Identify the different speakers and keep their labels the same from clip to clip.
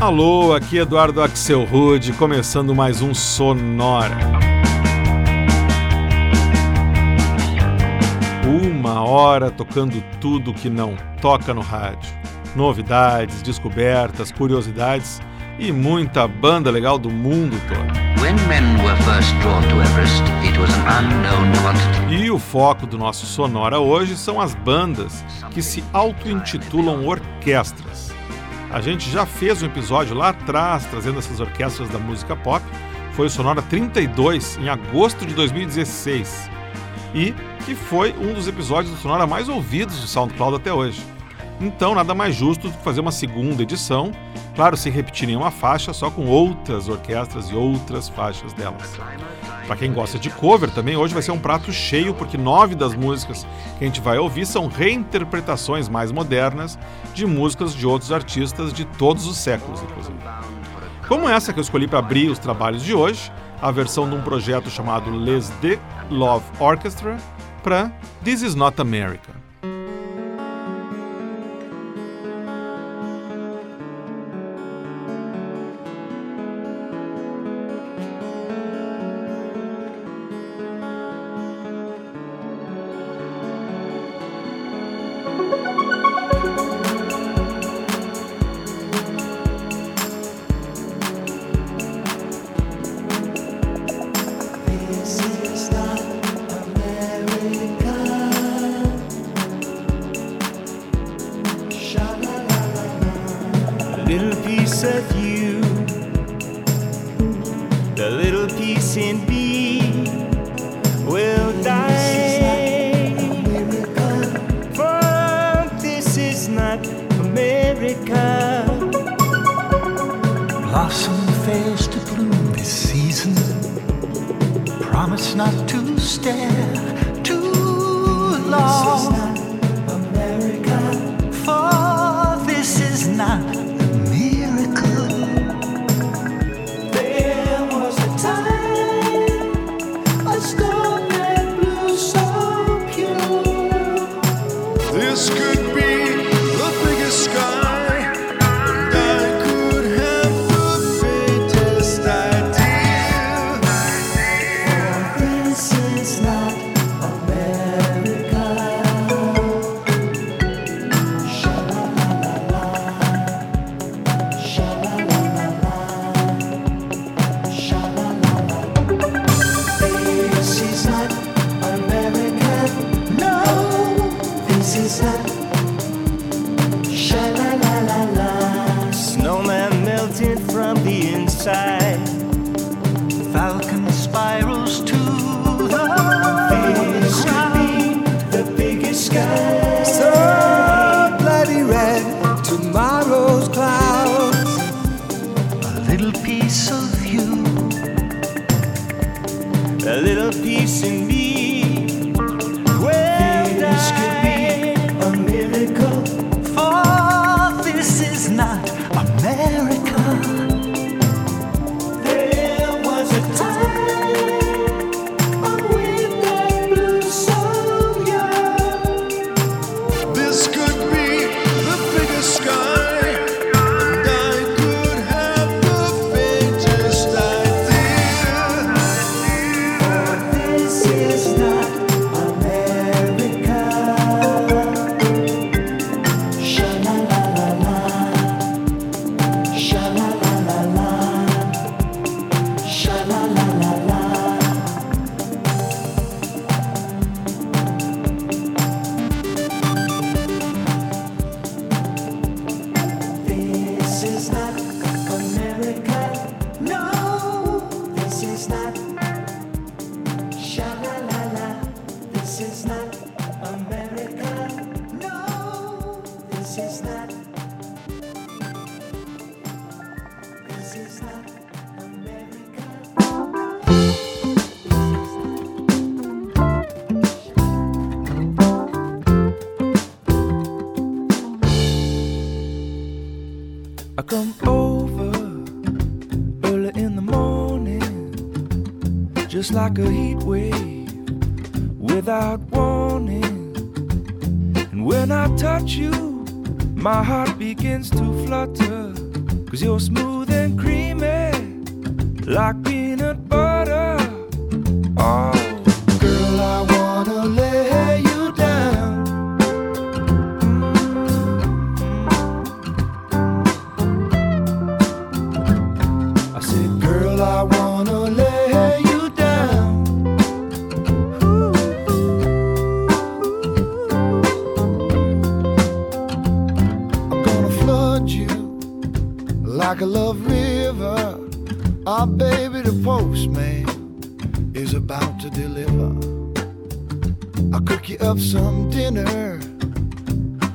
Speaker 1: Alô, aqui Eduardo Axel Rude, começando mais um Sonora. Uma hora tocando tudo que não toca no rádio. Novidades, descobertas, curiosidades e muita banda legal do mundo todo. E o foco do nosso Sonora hoje são as bandas que se auto-intitulam orquestras. A gente já fez um episódio lá atrás trazendo essas orquestras da música pop. Foi o Sonora 32, em agosto de 2016. E que foi um dos episódios do Sonora mais ouvidos do SoundCloud até hoje. Então, nada mais justo do que fazer uma segunda edição, claro, sem repetir nenhuma faixa, só com outras orquestras e outras faixas delas. Para quem gosta de cover também, hoje vai ser um prato cheio, porque nove das músicas que a gente vai ouvir são reinterpretações mais modernas de músicas de outros artistas de todos os séculos, inclusive. Como essa que eu escolhi para abrir os trabalhos de hoje, a versão de um projeto chamado Les De Love Orchestra para This Is Not America.
Speaker 2: you. The little piece in me will die. This For this is not America. Blossom fails
Speaker 3: to bloom this season. Promise not to stare too long. Just like a heat wave without warning. And when I touch you, my heart begins to flutter. Cause you're smooth like a love river. Our baby, the postman, is about to deliver. I'll cook you up some dinner,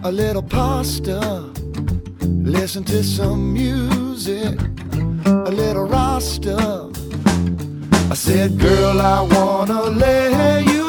Speaker 3: a little pasta, listen to some music, a little rasta. I said, girl, I wanna lay you.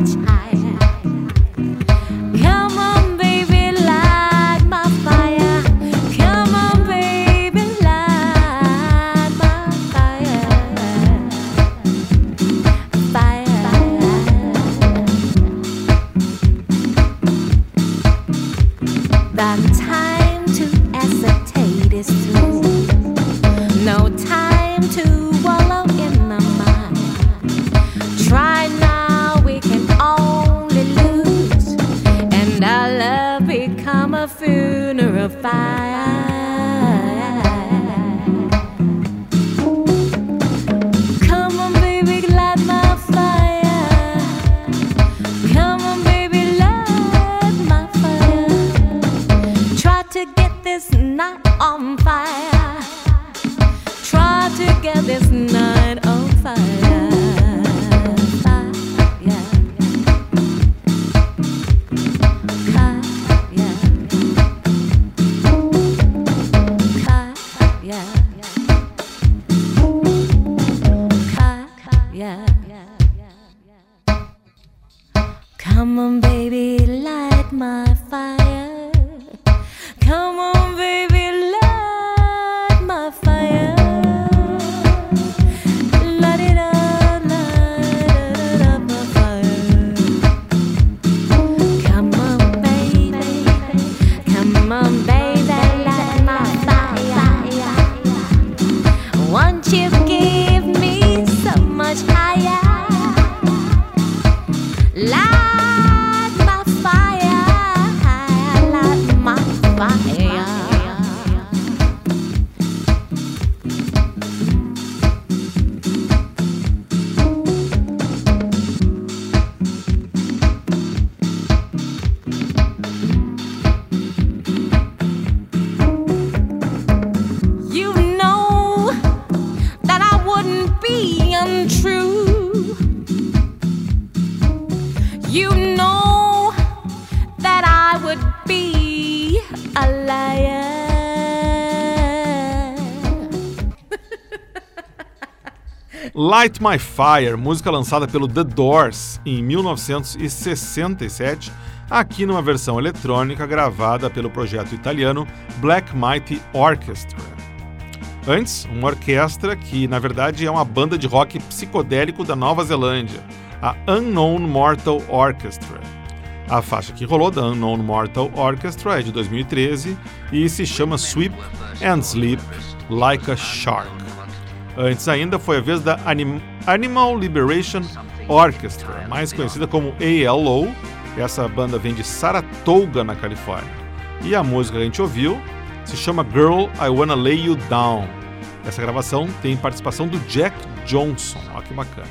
Speaker 4: much higher.
Speaker 1: Light My Fire, música lançada pelo The Doors em 1967, aqui numa versão eletrônica gravada pelo projeto italiano Black Mighty Orchestra. Antes, uma orquestra que na verdade é uma banda de rock psicodélico da Nova Zelândia, a Unknown Mortal Orchestra. A faixa que rolou da Unknown Mortal Orchestra é de 2013 e se chama Sweep and Sleep Like a Shark. Antes ainda foi a vez da anim Animal Liberation Orchestra, mais conhecida como ALO. Essa banda vem de Saratoga, na Califórnia. E a música que a gente ouviu se chama Girl, I Wanna Lay You Down. Essa gravação tem participação do Jack Johnson, olha que bacana.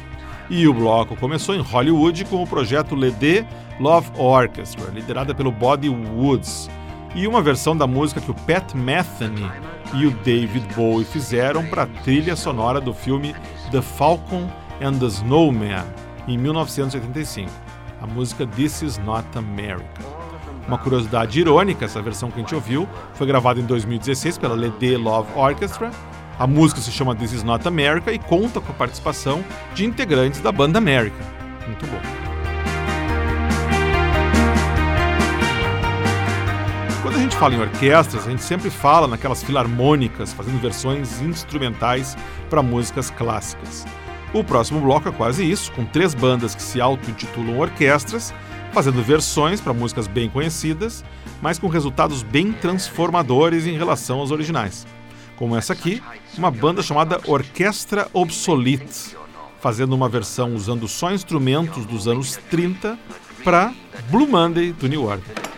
Speaker 1: E o bloco começou em Hollywood com o projeto Lede Love Orchestra, liderada pelo Body Woods, e uma versão da música que o Pat Metheny e o David Bowie fizeram para a trilha sonora do filme The Falcon and the Snowman, em 1985. A música This Is Not America. Uma curiosidade irônica, essa versão que a gente ouviu foi gravada em 2016 pela Lede Love Orchestra. A música se chama This Is Not America e conta com a participação de integrantes da banda America. Muito bom. Quando a gente fala em orquestras, a gente sempre fala naquelas filarmônicas fazendo versões instrumentais para músicas clássicas. O próximo bloco é quase isso, com três bandas que se auto-intitulam orquestras fazendo versões para músicas bem conhecidas, mas com resultados bem transformadores em relação aos originais. Como essa aqui, uma banda chamada Orquestra Obsolete, fazendo uma versão usando só instrumentos dos anos 30 para Blue Monday do New Order.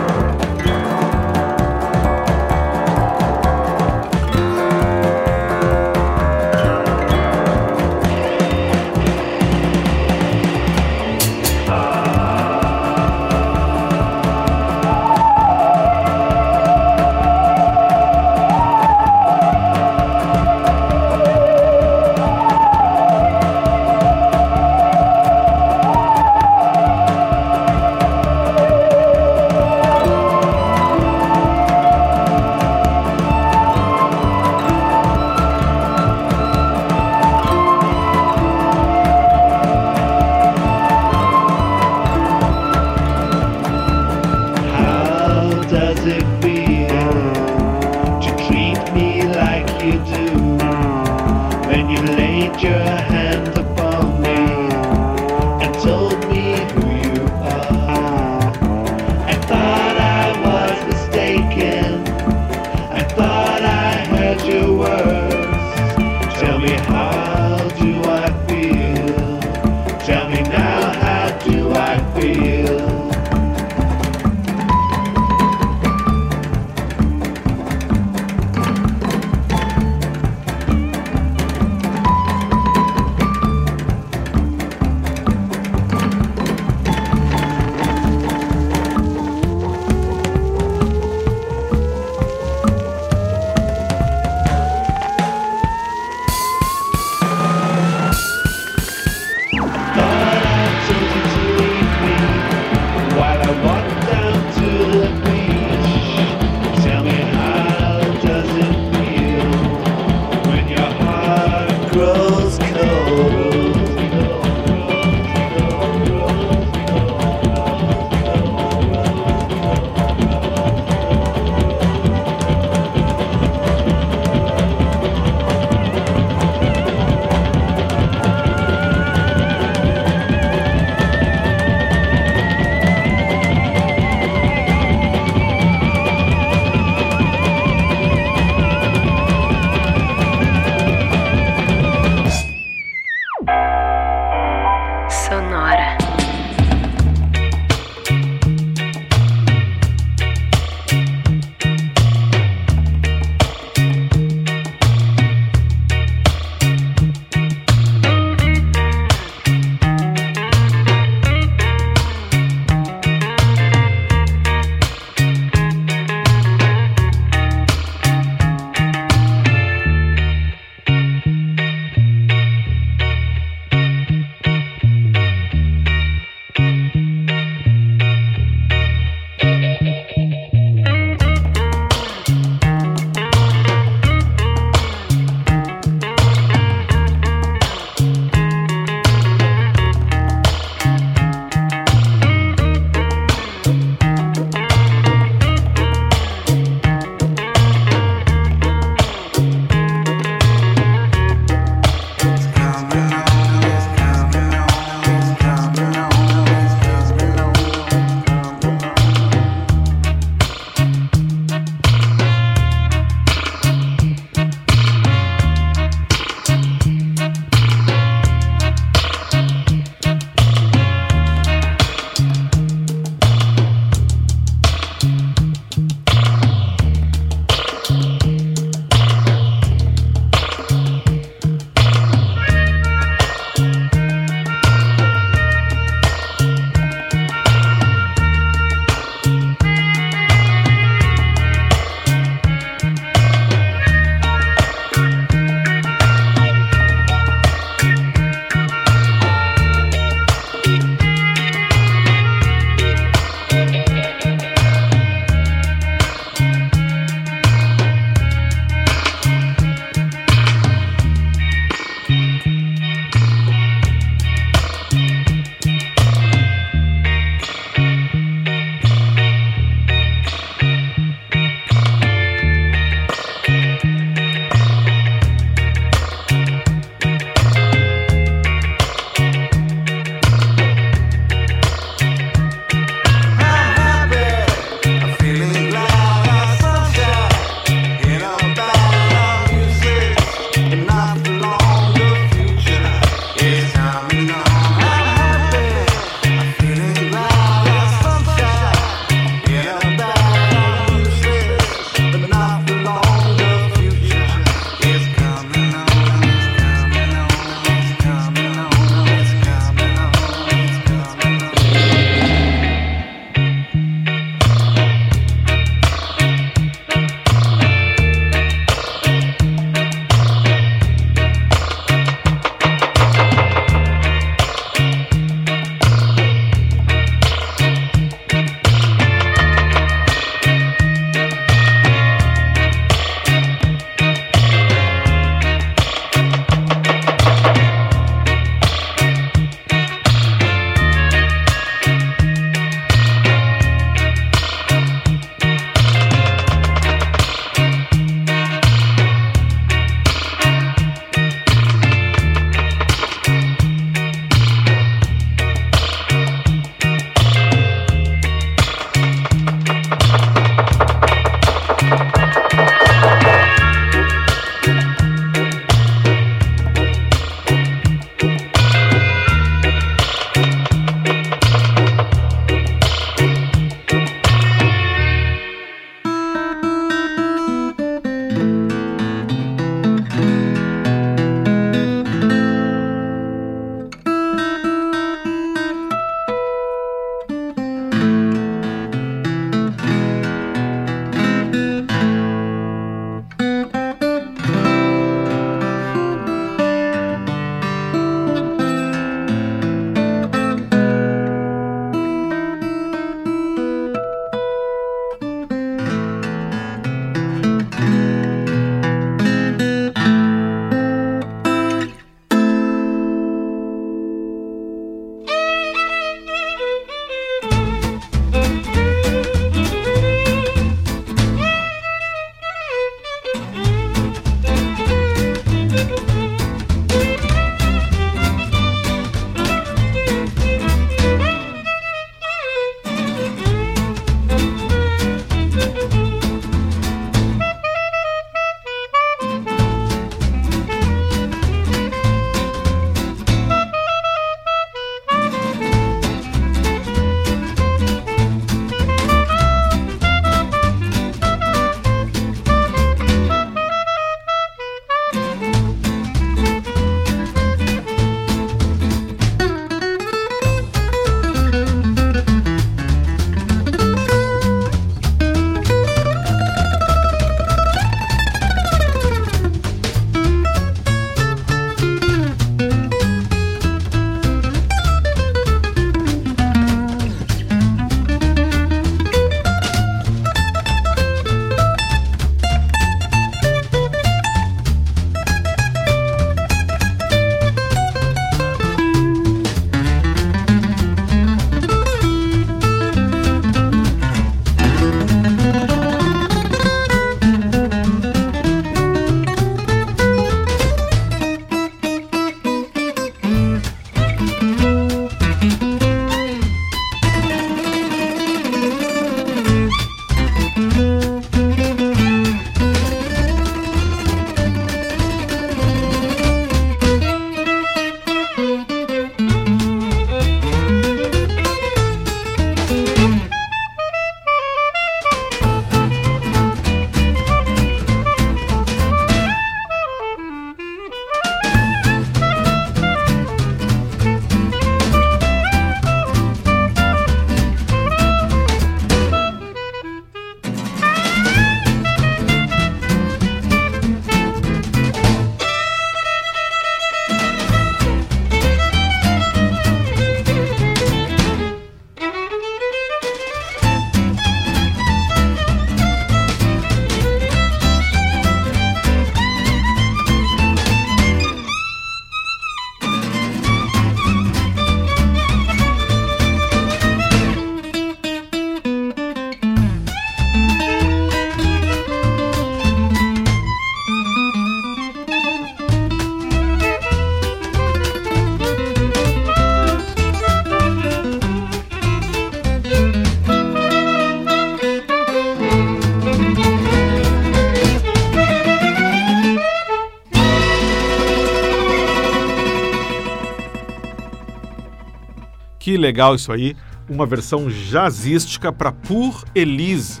Speaker 1: Que legal isso aí, uma versão jazzística para Pour Elise,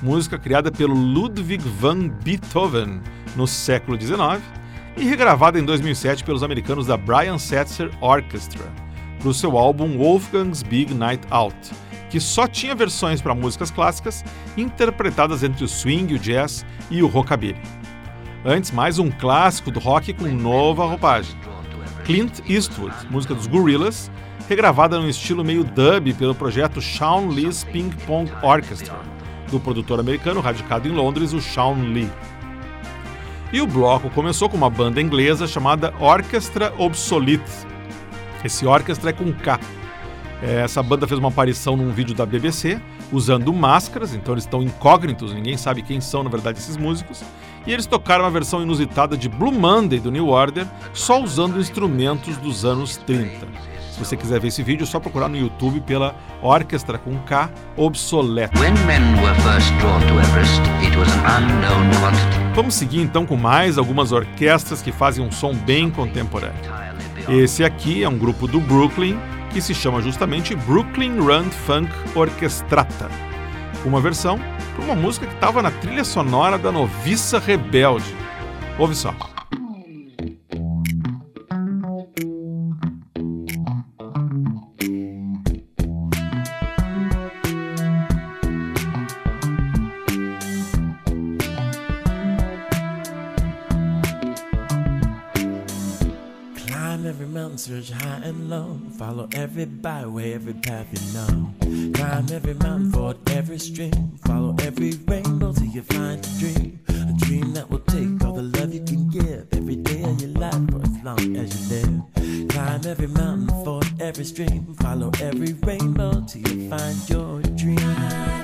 Speaker 1: música criada pelo Ludwig van Beethoven no século XIX e regravada em 2007 pelos americanos da Brian Setzer Orchestra para o seu álbum Wolfgang's Big Night Out, que só tinha versões para músicas clássicas interpretadas entre o swing, o jazz e o rockabilly. Antes, mais um clássico do rock com nova roupagem. Clint Eastwood, música dos Gorillaz, regravada num estilo meio dub pelo projeto Shawn Lee's Ping Pong Orchestra, do produtor americano radicado em Londres, o Shawn Lee. E o bloco começou com uma banda inglesa chamada Orchestra Obsolete. Esse orquestra é com K. É, essa banda fez uma aparição num vídeo da BBC, usando máscaras, então eles estão incógnitos, ninguém sabe quem são na verdade esses músicos. E eles tocaram uma versão inusitada de Blue Monday do New Order, só usando instrumentos dos anos 30. Se você quiser ver esse vídeo, é só procurar no YouTube pela Orquestra com K Obsoleto. Vamos seguir então com mais algumas orquestras que fazem um som bem contemporâneo. Esse aqui é um grupo do Brooklyn que se chama justamente Brooklyn Run Funk Orchestrata. Uma versão para uma música que estava na trilha sonora da Noviça Rebelde. Ouve só.
Speaker 5: Low. Follow every byway, every path you know. Climb every mountain, ford every stream. Follow every rainbow till you find a dream. A dream that will take all the love you can give every day of your life for as long as you live. Climb every mountain, ford every stream. Follow every rainbow till you find your dream.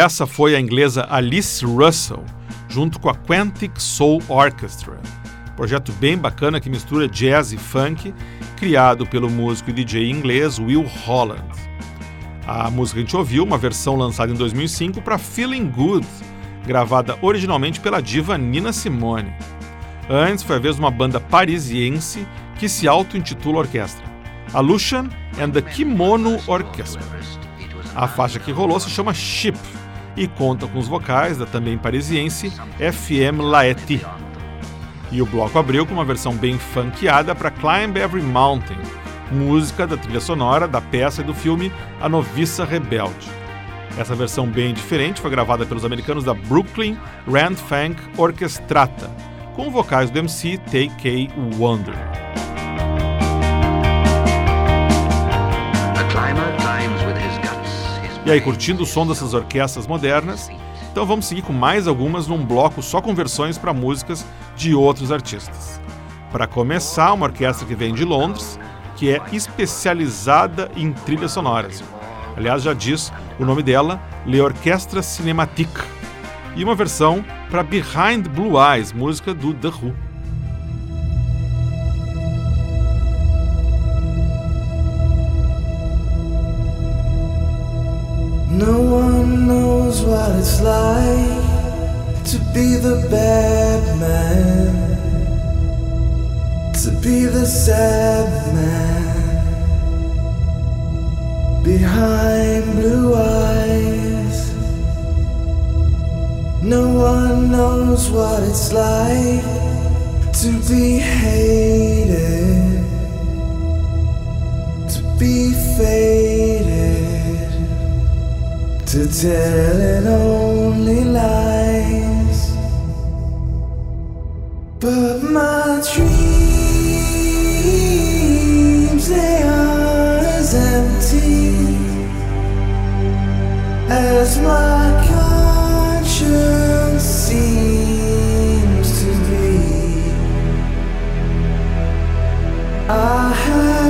Speaker 1: Essa foi a inglesa Alice Russell, junto com a Quantic Soul Orchestra. Projeto bem bacana que mistura jazz e funk, criado pelo músico e DJ inglês Will Holland. A música a gente ouviu, uma versão lançada em 2005 para Feeling Good, gravada originalmente pela diva Nina Simone. Antes foi a vez de uma banda parisiense que se auto-intitula orquestra, a Lucian and the Kimono Orchestra. A faixa que rolou se chama Ship e conta com os vocais da também parisiense FM Laeti. E o bloco abriu com uma versão bem funkeada para Climb Every Mountain, música da trilha sonora da peça e do filme A Noviça Rebelde. Essa versão bem diferente foi gravada pelos americanos da Brooklyn Rand Funk Orchestrata, com vocais do MC T.K. Wonder.
Speaker 6: A climber climbs with. His
Speaker 1: E aí, curtindo o som dessas orquestras modernas? Então vamos seguir com mais algumas num bloco só com versões para músicas de outros artistas. Para começar, uma orquestra que vem de Londres, que é especializada em trilhas sonoras. Aliás, já diz o nome dela, L'Orchestra Cinématique. E uma versão para Behind Blue Eyes, música do The Who.
Speaker 3: what it's like to be the bad man, to be the sad man behind blue eyes. No one knows what it's like to be hated, to be faded to tell it only lies. But my dreams, they are as empty as my conscience seems to be. I have.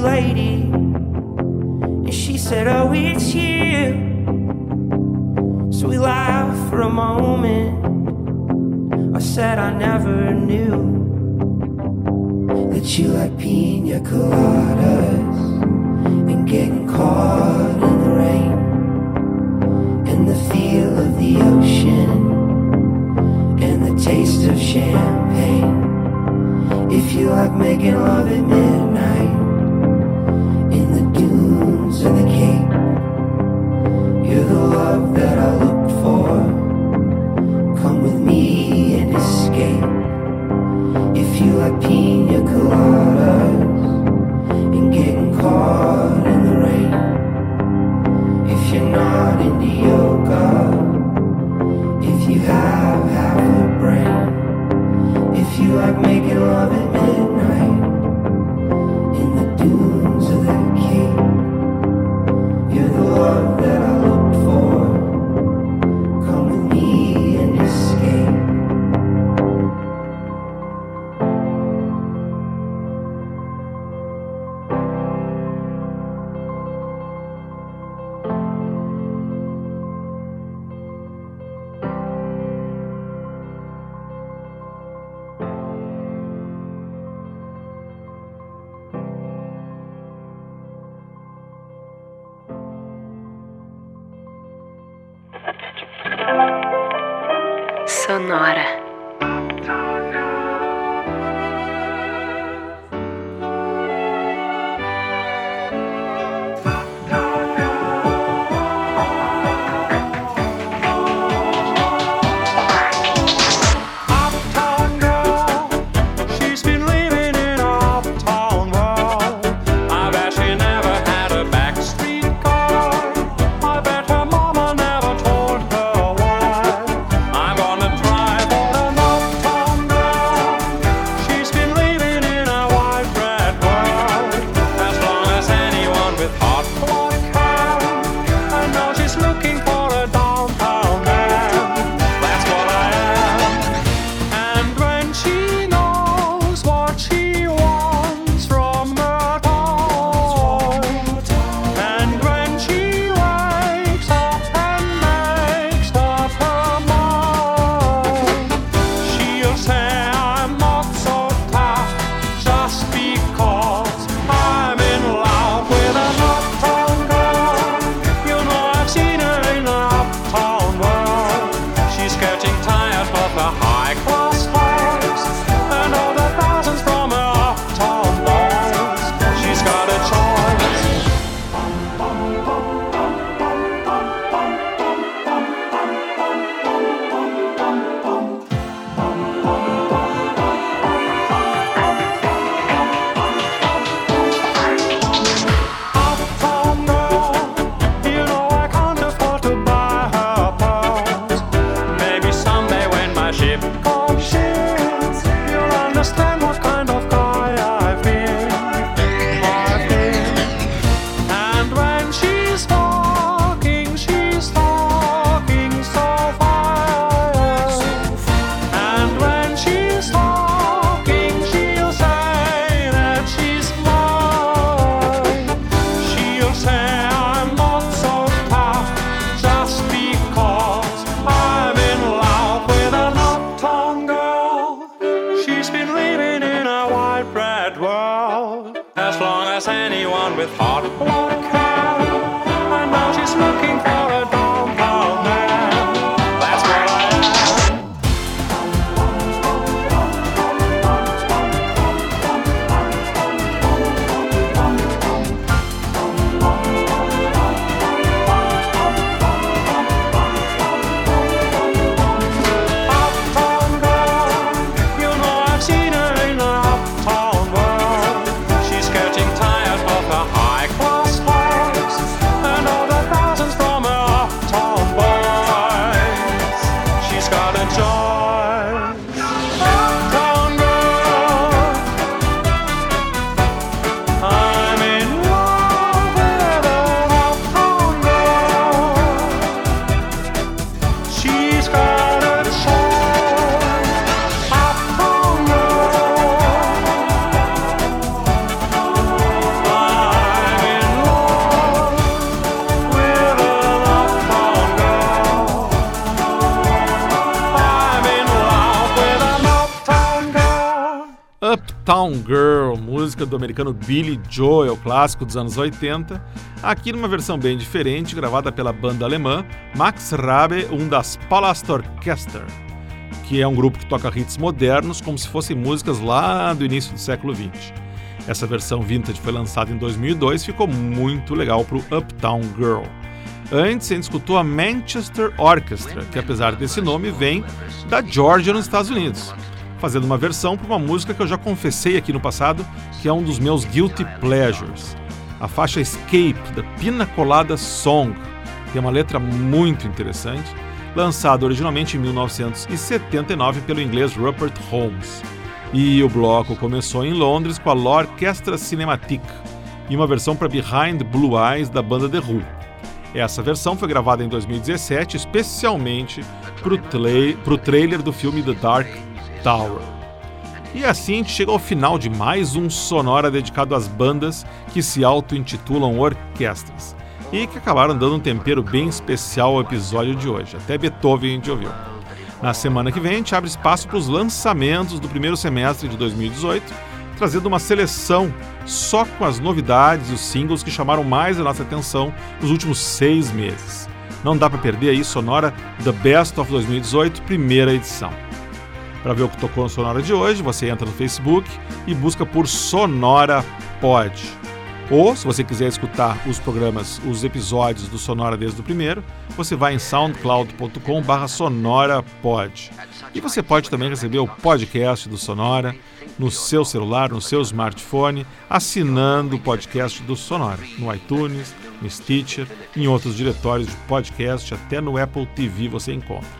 Speaker 7: lady. And she said, Oh, it's you. So we laughed for a moment. I said, I never knew that you like pina coladas and getting caught in the rain and the feel of the ocean and the taste of champagne. If you like making love at midnight. love that I looked for. Come with me and escape. If you like pina
Speaker 1: colada. Música do americano Billy Joel, clássico dos anos 80, aqui numa versão bem diferente, gravada pela banda alemã Max Rabe und das Palastorchester, que é um grupo que toca hits modernos como se fossem músicas lá do início do século XX. Essa versão vintage foi lançada em 2002 e ficou muito legal para o Uptown Girl. Antes, a gente escutou a Manchester Orchestra, que apesar desse nome vem da Georgia nos Estados Unidos, fazendo uma versão para uma música que eu já confessei aqui no passado, que é um dos meus guilty pleasures. A faixa Escape, da Pina Colada Song, tem uma letra muito interessante, lançada originalmente em 1979 pelo inglês Rupert Holmes. E o bloco começou em Londres com a L'Orchestra Cinematique e uma versão para Behind Blue Eyes da banda The Who. Essa versão foi gravada em 2017 especialmente para o trailer do filme The Dark Tower. E assim a gente chega ao final de mais um Sonora dedicado às bandas que se auto-intitulam orquestras e que acabaram dando um tempero bem especial ao episódio de hoje. Até Beethoven a gente ouviu. Na semana que vem a gente abre espaço para os lançamentos do primeiro semestre de 2018, trazendo uma seleção só com as novidades e os singles que chamaram mais a nossa atenção nos últimos seis meses. Não dá para perder aí Sonora The Best of 2018, primeira edição. Para ver o que tocou no Sonora de hoje, você entra no Facebook e busca por Sonora Pod. Ou, se você quiser escutar os programas, os episódios do Sonora desde o primeiro, você vai em soundcloud.com sonorapod. E você pode também receber o podcast do Sonora no seu celular, no seu smartphone, assinando o podcast do Sonora, no iTunes, no Stitcher, em outros diretórios de podcast, até no Apple TV você encontra.